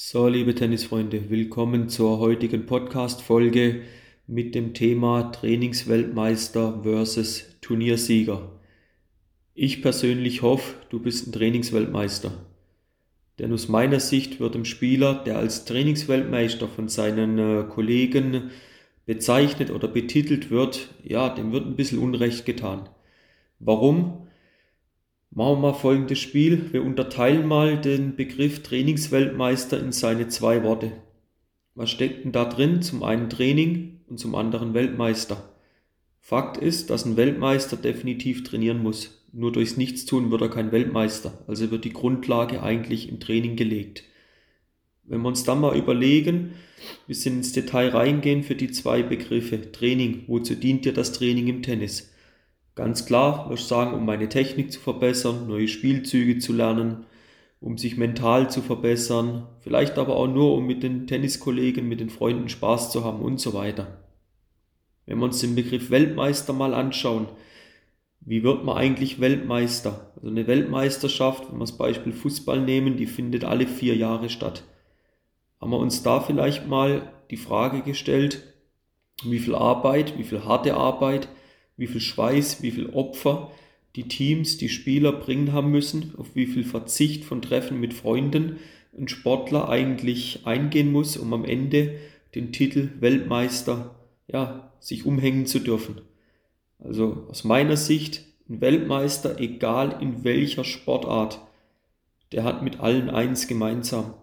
So, liebe Tennisfreunde, willkommen zur heutigen Podcast-Folge mit dem Thema Trainingsweltmeister versus Turniersieger. Ich persönlich hoffe, du bist ein Trainingsweltmeister. Denn aus meiner Sicht wird dem Spieler, der als Trainingsweltmeister von seinen äh, Kollegen bezeichnet oder betitelt wird, ja, dem wird ein bisschen Unrecht getan. Warum? Machen wir mal folgendes Spiel. Wir unterteilen mal den Begriff Trainingsweltmeister in seine zwei Worte. Was steckt denn da drin? Zum einen Training und zum anderen Weltmeister. Fakt ist, dass ein Weltmeister definitiv trainieren muss. Nur durchs Nichtstun wird er kein Weltmeister. Also wird die Grundlage eigentlich im Training gelegt. Wenn wir uns dann mal überlegen, wir sind ins Detail reingehen für die zwei Begriffe. Training, wozu dient dir das Training im Tennis? Ganz klar, würde ich sagen, um meine Technik zu verbessern, neue Spielzüge zu lernen, um sich mental zu verbessern, vielleicht aber auch nur, um mit den Tenniskollegen, mit den Freunden Spaß zu haben und so weiter. Wenn wir uns den Begriff Weltmeister mal anschauen, wie wird man eigentlich Weltmeister? Also eine Weltmeisterschaft, wenn wir das Beispiel Fußball nehmen, die findet alle vier Jahre statt. Haben wir uns da vielleicht mal die Frage gestellt, wie viel Arbeit, wie viel harte Arbeit, wie viel Schweiß, wie viel Opfer die Teams, die Spieler bringen haben müssen, auf wie viel Verzicht von Treffen mit Freunden ein Sportler eigentlich eingehen muss, um am Ende den Titel Weltmeister ja, sich umhängen zu dürfen. Also aus meiner Sicht ein Weltmeister, egal in welcher Sportart, der hat mit allen eins gemeinsam.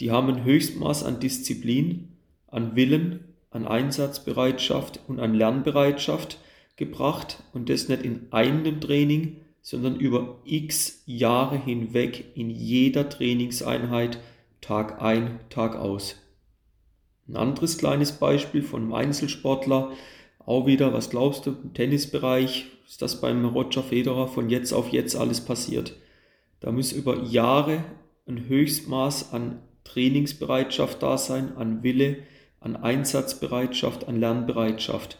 Die haben ein Höchstmaß an Disziplin, an Willen, an Einsatzbereitschaft und an Lernbereitschaft, gebracht und das nicht in einem Training, sondern über x Jahre hinweg in jeder Trainingseinheit Tag ein, Tag aus. Ein anderes kleines Beispiel von einem Einzelsportler, auch wieder, was glaubst du, im Tennisbereich ist das beim Roger Federer von jetzt auf jetzt alles passiert. Da muss über Jahre ein Höchstmaß an Trainingsbereitschaft da sein, an Wille, an Einsatzbereitschaft, an Lernbereitschaft.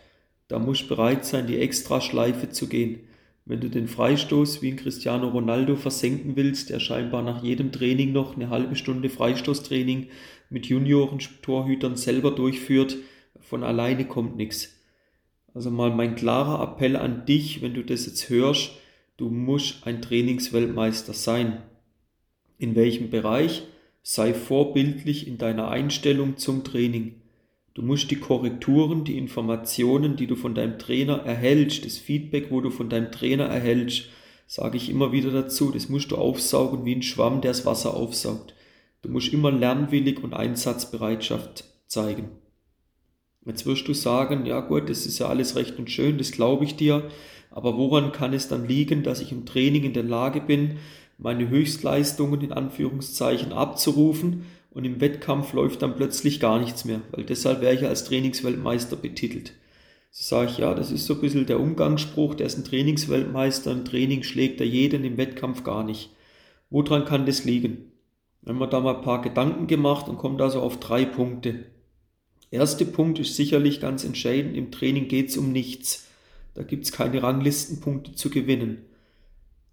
Da musst du bereit sein, die Extraschleife zu gehen. Wenn du den Freistoß wie ein Cristiano Ronaldo versenken willst, der scheinbar nach jedem Training noch eine halbe Stunde Freistoßtraining mit Junioren-Torhütern selber durchführt, von alleine kommt nichts. Also mal mein klarer Appell an dich, wenn du das jetzt hörst, du musst ein Trainingsweltmeister sein. In welchem Bereich? Sei vorbildlich in deiner Einstellung zum Training. Du musst die Korrekturen, die Informationen, die du von deinem Trainer erhältst, das Feedback, wo du von deinem Trainer erhältst, sage ich immer wieder dazu, das musst du aufsaugen wie ein Schwamm, der das Wasser aufsaugt. Du musst immer lernwillig und Einsatzbereitschaft zeigen. Jetzt wirst du sagen, ja gut, das ist ja alles recht und schön, das glaube ich dir, aber woran kann es dann liegen, dass ich im Training in der Lage bin, meine Höchstleistungen in Anführungszeichen abzurufen und im Wettkampf läuft dann plötzlich gar nichts mehr, weil deshalb wäre ich als Trainingsweltmeister betitelt. So sage ich, ja, das ist so ein bisschen der Umgangsspruch, der ist ein Trainingsweltmeister, im Training schlägt er jeden, im Wettkampf gar nicht. Woran kann das liegen? Wenn man da mal ein paar Gedanken gemacht und kommt also auf drei Punkte. Erster Punkt ist sicherlich ganz entscheidend, im Training geht es um nichts. Da gibt es keine Ranglistenpunkte zu gewinnen.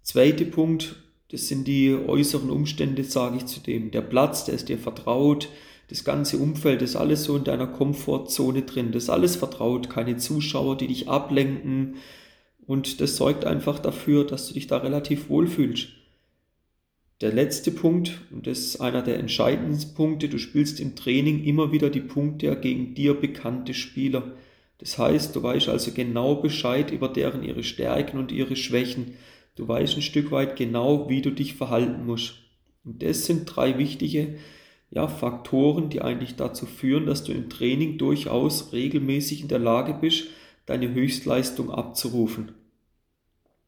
Zweiter Punkt, das sind die äußeren Umstände, sage ich zu dem. Der Platz, der ist dir vertraut. Das ganze Umfeld ist alles so in deiner Komfortzone drin. Das ist alles vertraut. Keine Zuschauer, die dich ablenken. Und das sorgt einfach dafür, dass du dich da relativ wohl fühlst. Der letzte Punkt, und das ist einer der entscheidendsten Punkte, du spielst im Training immer wieder die Punkte gegen dir bekannte Spieler. Das heißt, du weißt also genau Bescheid über deren ihre Stärken und ihre Schwächen. Du weißt ein Stück weit genau, wie du dich verhalten musst. Und das sind drei wichtige ja, Faktoren, die eigentlich dazu führen, dass du im Training durchaus regelmäßig in der Lage bist, deine Höchstleistung abzurufen.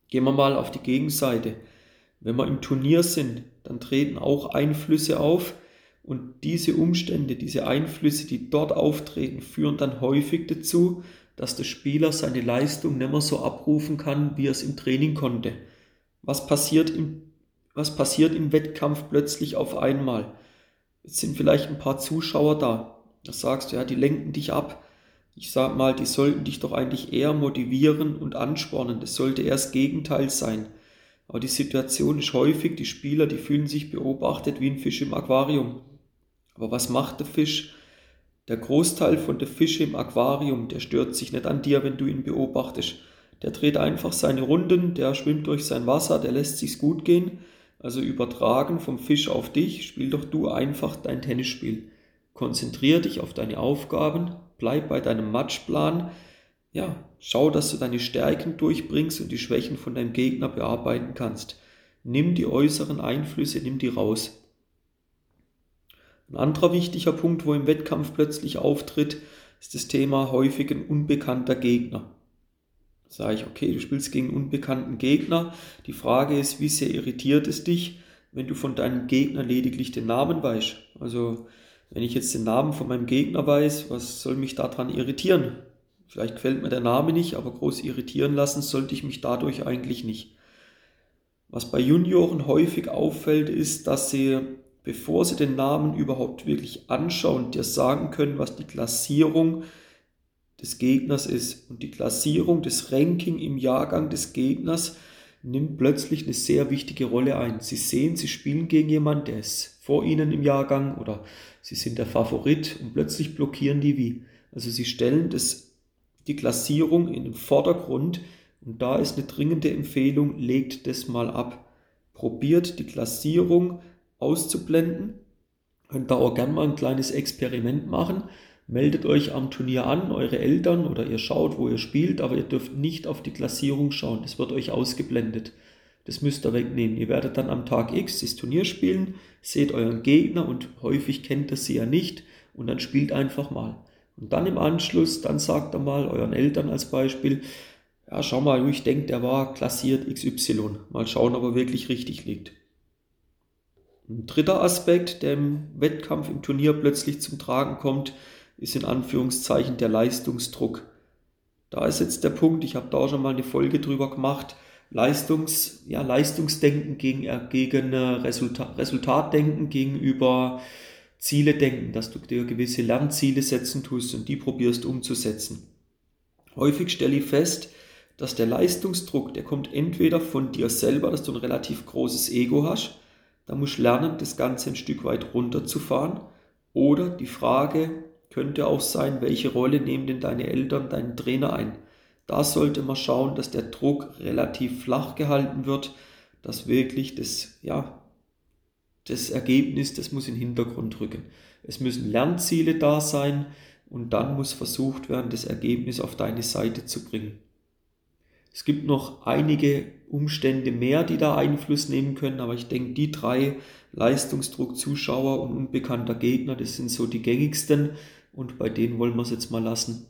Gehen wir mal auf die Gegenseite. Wenn wir im Turnier sind, dann treten auch Einflüsse auf und diese Umstände, diese Einflüsse, die dort auftreten, führen dann häufig dazu, dass der Spieler seine Leistung nicht mehr so abrufen kann, wie er es im Training konnte. Was passiert im, was passiert im Wettkampf plötzlich auf einmal? Jetzt sind vielleicht ein paar Zuschauer da. Da sagst du, ja, die lenken dich ab. Ich sag mal, die sollten dich doch eigentlich eher motivieren und anspornen. Das sollte eher das Gegenteil sein. Aber die Situation ist häufig, die Spieler, die fühlen sich beobachtet wie ein Fisch im Aquarium. Aber was macht der Fisch? Der Großteil von den Fischen im Aquarium, der stört sich nicht an dir, wenn du ihn beobachtest. Der dreht einfach seine Runden, der schwimmt durch sein Wasser, der lässt sich's gut gehen. Also übertragen vom Fisch auf dich, spiel doch du einfach dein Tennisspiel. Konzentrier dich auf deine Aufgaben, bleib bei deinem Matchplan. Ja, schau, dass du deine Stärken durchbringst und die Schwächen von deinem Gegner bearbeiten kannst. Nimm die äußeren Einflüsse, nimm die raus. Ein anderer wichtiger Punkt, wo im Wettkampf plötzlich auftritt, ist das Thema häufig ein unbekannter Gegner. Sage ich, okay, du spielst gegen unbekannten Gegner. Die Frage ist, wie sehr irritiert es dich, wenn du von deinem Gegner lediglich den Namen weißt? Also, wenn ich jetzt den Namen von meinem Gegner weiß, was soll mich daran irritieren? Vielleicht gefällt mir der Name nicht, aber groß irritieren lassen sollte ich mich dadurch eigentlich nicht. Was bei Junioren häufig auffällt, ist, dass sie bevor sie den Namen überhaupt wirklich anschauen, dir sagen können, was die Klassierung des Gegners ist. Und die Klassierung, des Ranking im Jahrgang des Gegners nimmt plötzlich eine sehr wichtige Rolle ein. Sie sehen, sie spielen gegen jemanden, der ist vor ihnen im Jahrgang oder sie sind der Favorit und plötzlich blockieren die wie. Also sie stellen das, die Klassierung in den Vordergrund und da ist eine dringende Empfehlung, legt das mal ab. Probiert die Klassierung auszublenden. Könnt da auch gerne mal ein kleines Experiment machen. Meldet euch am Turnier an, eure Eltern oder ihr schaut, wo ihr spielt, aber ihr dürft nicht auf die Klassierung schauen. Das wird euch ausgeblendet. Das müsst ihr wegnehmen. Ihr werdet dann am Tag X das Turnier spielen, seht euren Gegner und häufig kennt ihr sie ja nicht und dann spielt einfach mal. Und dann im Anschluss, dann sagt er mal euren Eltern als Beispiel, ja, schau mal, ich denke, der war klassiert XY. Mal schauen, ob er wirklich richtig liegt. Ein dritter Aspekt, der im Wettkampf, im Turnier plötzlich zum Tragen kommt, ist in Anführungszeichen der Leistungsdruck. Da ist jetzt der Punkt, ich habe da schon mal eine Folge drüber gemacht, Leistungs, ja, Leistungsdenken gegen, äh, gegen äh, Resultat, Resultatdenken gegenüber Ziele denken, dass du dir gewisse Lernziele setzen tust und die probierst umzusetzen. Häufig stelle ich fest, dass der Leistungsdruck, der kommt entweder von dir selber, dass du ein relativ großes Ego hast, da musst du lernen, das Ganze ein Stück weit runterzufahren. Oder die Frage könnte auch sein, welche Rolle nehmen denn deine Eltern, deinen Trainer ein? Da sollte man schauen, dass der Druck relativ flach gehalten wird, dass wirklich das, ja, das Ergebnis, das muss in den Hintergrund rücken. Es müssen Lernziele da sein und dann muss versucht werden, das Ergebnis auf deine Seite zu bringen. Es gibt noch einige Umstände mehr, die da Einfluss nehmen können, aber ich denke, die drei Leistungsdruck, Zuschauer und unbekannter Gegner, das sind so die gängigsten und bei denen wollen wir es jetzt mal lassen.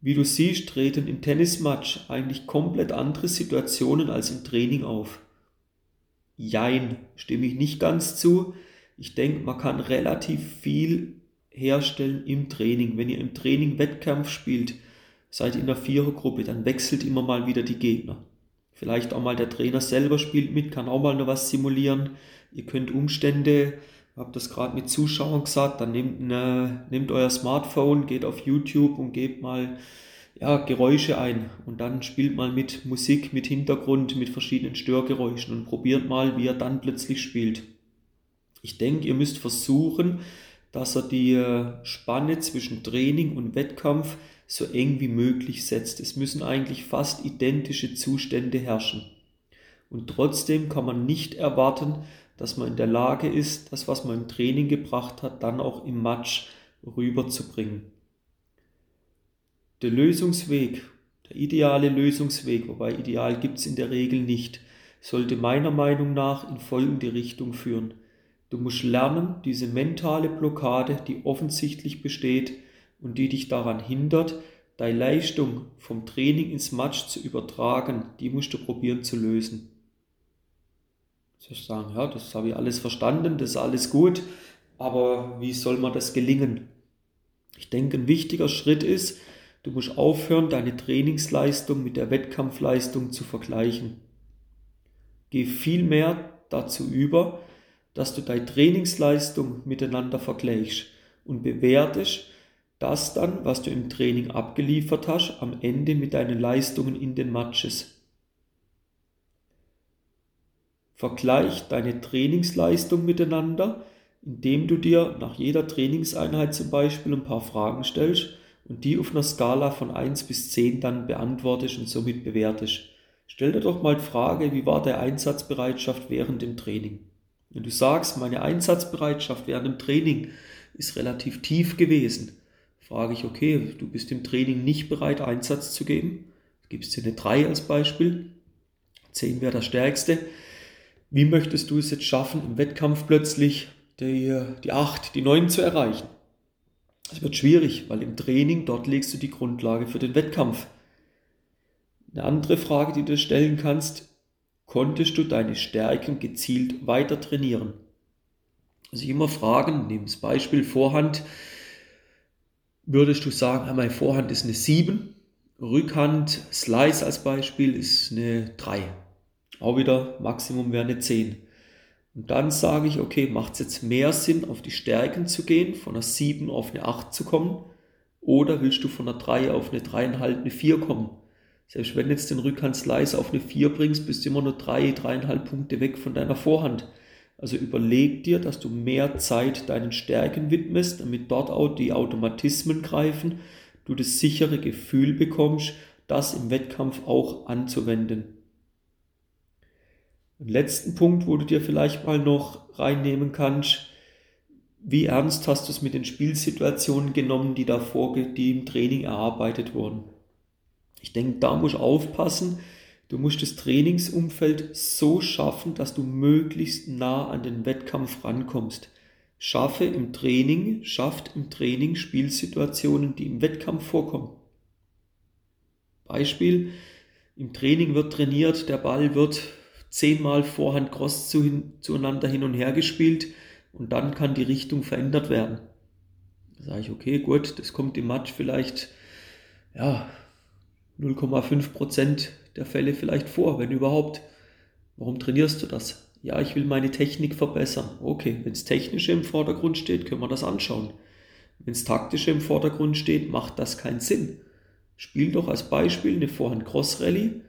Wie du siehst, treten im Tennismatch eigentlich komplett andere Situationen als im Training auf. Jein, stimme ich nicht ganz zu. Ich denke, man kann relativ viel herstellen im Training. Wenn ihr im Training Wettkampf spielt, seid in der Vierergruppe, dann wechselt immer mal wieder die Gegner. Vielleicht auch mal der Trainer selber spielt mit, kann auch mal noch was simulieren. Ihr könnt Umstände, habe das gerade mit Zuschauern gesagt, dann nehmt, ne, nehmt euer Smartphone, geht auf YouTube und gebt mal ja, Geräusche ein und dann spielt mal mit Musik, mit Hintergrund, mit verschiedenen Störgeräuschen und probiert mal, wie er dann plötzlich spielt. Ich denke, ihr müsst versuchen, dass er die äh, Spanne zwischen Training und Wettkampf so eng wie möglich setzt. Es müssen eigentlich fast identische Zustände herrschen. Und trotzdem kann man nicht erwarten, dass man in der Lage ist, das, was man im Training gebracht hat, dann auch im Match rüberzubringen. Der Lösungsweg, der ideale Lösungsweg, wobei ideal gibt es in der Regel nicht, sollte meiner Meinung nach in folgende Richtung führen. Du musst lernen, diese mentale Blockade, die offensichtlich besteht, und die dich daran hindert, deine Leistung vom Training ins Match zu übertragen, die musst du probieren zu lösen. Du sagen, ja, das habe ich alles verstanden, das ist alles gut, aber wie soll man das gelingen? Ich denke, ein wichtiger Schritt ist, du musst aufhören, deine Trainingsleistung mit der Wettkampfleistung zu vergleichen. Geh vielmehr dazu über, dass du deine Trainingsleistung miteinander vergleichst und bewertest, das dann, was du im Training abgeliefert hast, am Ende mit deinen Leistungen in den Matches. Vergleich deine Trainingsleistung miteinander indem du dir nach jeder Trainingseinheit zum Beispiel ein paar Fragen stellst und die auf einer Skala von 1 bis 10 dann beantwortest und somit bewertest. Stell dir doch mal die Frage, wie war der Einsatzbereitschaft während dem Training? Wenn du sagst, meine Einsatzbereitschaft während dem Training ist relativ tief gewesen, frage ich, okay, du bist im Training nicht bereit, Einsatz zu geben. Gibst dir eine 3 als Beispiel. 10 wäre das stärkste. Wie möchtest du es jetzt schaffen, im Wettkampf plötzlich die, die 8, die 9 zu erreichen? Es wird schwierig, weil im Training dort legst du die Grundlage für den Wettkampf. Eine andere Frage, die du stellen kannst, konntest du deine Stärken gezielt weiter trainieren? Also immer fragen, nehmen das Beispiel Vorhand, würdest du sagen, meine Vorhand ist eine 7, Rückhand, Slice als Beispiel ist eine 3. Auch wieder Maximum wäre eine 10. Und dann sage ich, okay, macht es jetzt mehr Sinn, auf die Stärken zu gehen, von einer 7 auf eine 8 zu kommen? Oder willst du von einer 3 auf eine 3,5, eine 4 kommen? Selbst wenn du jetzt den Rückhand-Slice auf eine 4 bringst, bist du immer nur 3, 3,5 Punkte weg von deiner Vorhand. Also überleg dir, dass du mehr Zeit deinen Stärken widmest, damit dort auch die Automatismen greifen, du das sichere Gefühl bekommst, das im Wettkampf auch anzuwenden. Den letzten Punkt, wo du dir vielleicht mal noch reinnehmen kannst, wie ernst hast du es mit den Spielsituationen genommen, die davor, die im Training erarbeitet wurden? Ich denke, da musst du aufpassen. Du musst das Trainingsumfeld so schaffen, dass du möglichst nah an den Wettkampf rankommst. Schaffe im Training, schafft im Training Spielsituationen, die im Wettkampf vorkommen. Beispiel, im Training wird trainiert, der Ball wird zehnmal Vorhand Cross zu hin, zueinander hin und her gespielt und dann kann die Richtung verändert werden. Da sage ich, okay, gut, das kommt im Match vielleicht ja, 0,5 Prozent der Fälle vielleicht vor, wenn überhaupt. Warum trainierst du das? Ja, ich will meine Technik verbessern. Okay, wenn es technische im Vordergrund steht, können wir das anschauen. Wenn es taktische im Vordergrund steht, macht das keinen Sinn. Spiel doch als Beispiel eine Vorhand-Cross-Rallye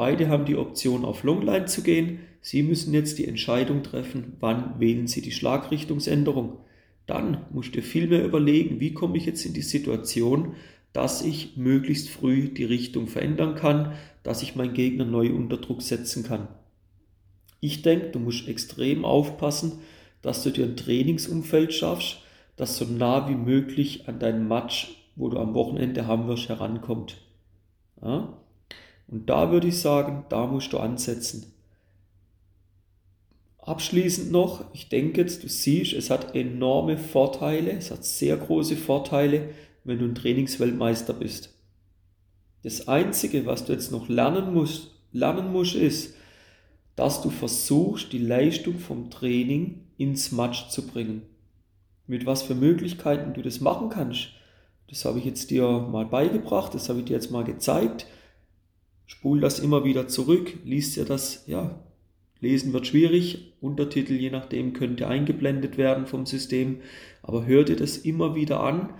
Beide haben die Option auf Longline zu gehen. Sie müssen jetzt die Entscheidung treffen, wann wählen Sie die Schlagrichtungsänderung. Dann musst du viel mehr überlegen, wie komme ich jetzt in die Situation, dass ich möglichst früh die Richtung verändern kann, dass ich meinen Gegner neu unter Druck setzen kann. Ich denke, du musst extrem aufpassen, dass du dir ein Trainingsumfeld schaffst, das so nah wie möglich an deinen Match, wo du am Wochenende haben wirst, herankommt. Ja? Und da würde ich sagen, da musst du ansetzen. Abschließend noch, ich denke jetzt, du siehst, es hat enorme Vorteile, es hat sehr große Vorteile, wenn du ein Trainingsweltmeister bist. Das Einzige, was du jetzt noch lernen musst, lernen musst, ist, dass du versuchst, die Leistung vom Training ins Match zu bringen. Mit was für Möglichkeiten du das machen kannst, das habe ich jetzt dir mal beigebracht, das habe ich dir jetzt mal gezeigt spul das immer wieder zurück, liest ja das, ja, lesen wird schwierig, Untertitel je nachdem könnte eingeblendet werden vom System, aber hör dir das immer wieder an,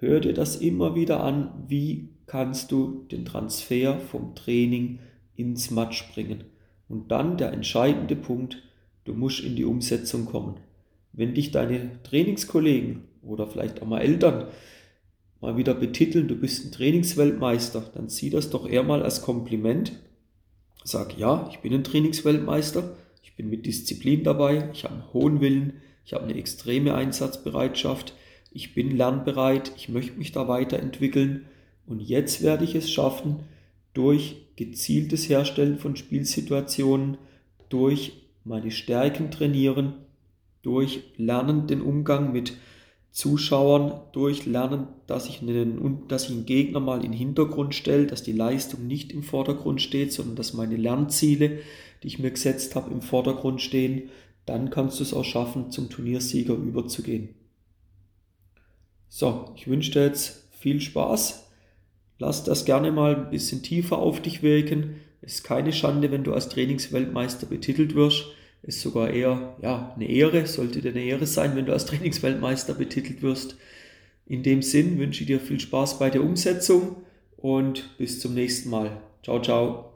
hör dir das immer wieder an, wie kannst du den Transfer vom Training ins Match bringen. Und dann der entscheidende Punkt, du musst in die Umsetzung kommen. Wenn dich deine Trainingskollegen oder vielleicht auch mal Eltern mal wieder betiteln, du bist ein Trainingsweltmeister, dann sieh das doch eher mal als Kompliment. Sag, ja, ich bin ein Trainingsweltmeister, ich bin mit Disziplin dabei, ich habe einen hohen Willen, ich habe eine extreme Einsatzbereitschaft, ich bin lernbereit, ich möchte mich da weiterentwickeln und jetzt werde ich es schaffen, durch gezieltes Herstellen von Spielsituationen, durch meine Stärken trainieren, durch Lernen den Umgang mit Zuschauern durchlernen, dass ich, einen, dass ich einen Gegner mal in den Hintergrund stelle, dass die Leistung nicht im Vordergrund steht, sondern dass meine Lernziele, die ich mir gesetzt habe, im Vordergrund stehen, dann kannst du es auch schaffen, zum Turniersieger überzugehen. So, ich wünsche dir jetzt viel Spaß. Lass das gerne mal ein bisschen tiefer auf dich wirken. Es ist keine Schande, wenn du als Trainingsweltmeister betitelt wirst ist sogar eher ja, eine Ehre, sollte dir eine Ehre sein, wenn du als Trainingsweltmeister betitelt wirst. In dem Sinn wünsche ich dir viel Spaß bei der Umsetzung und bis zum nächsten Mal. Ciao, ciao.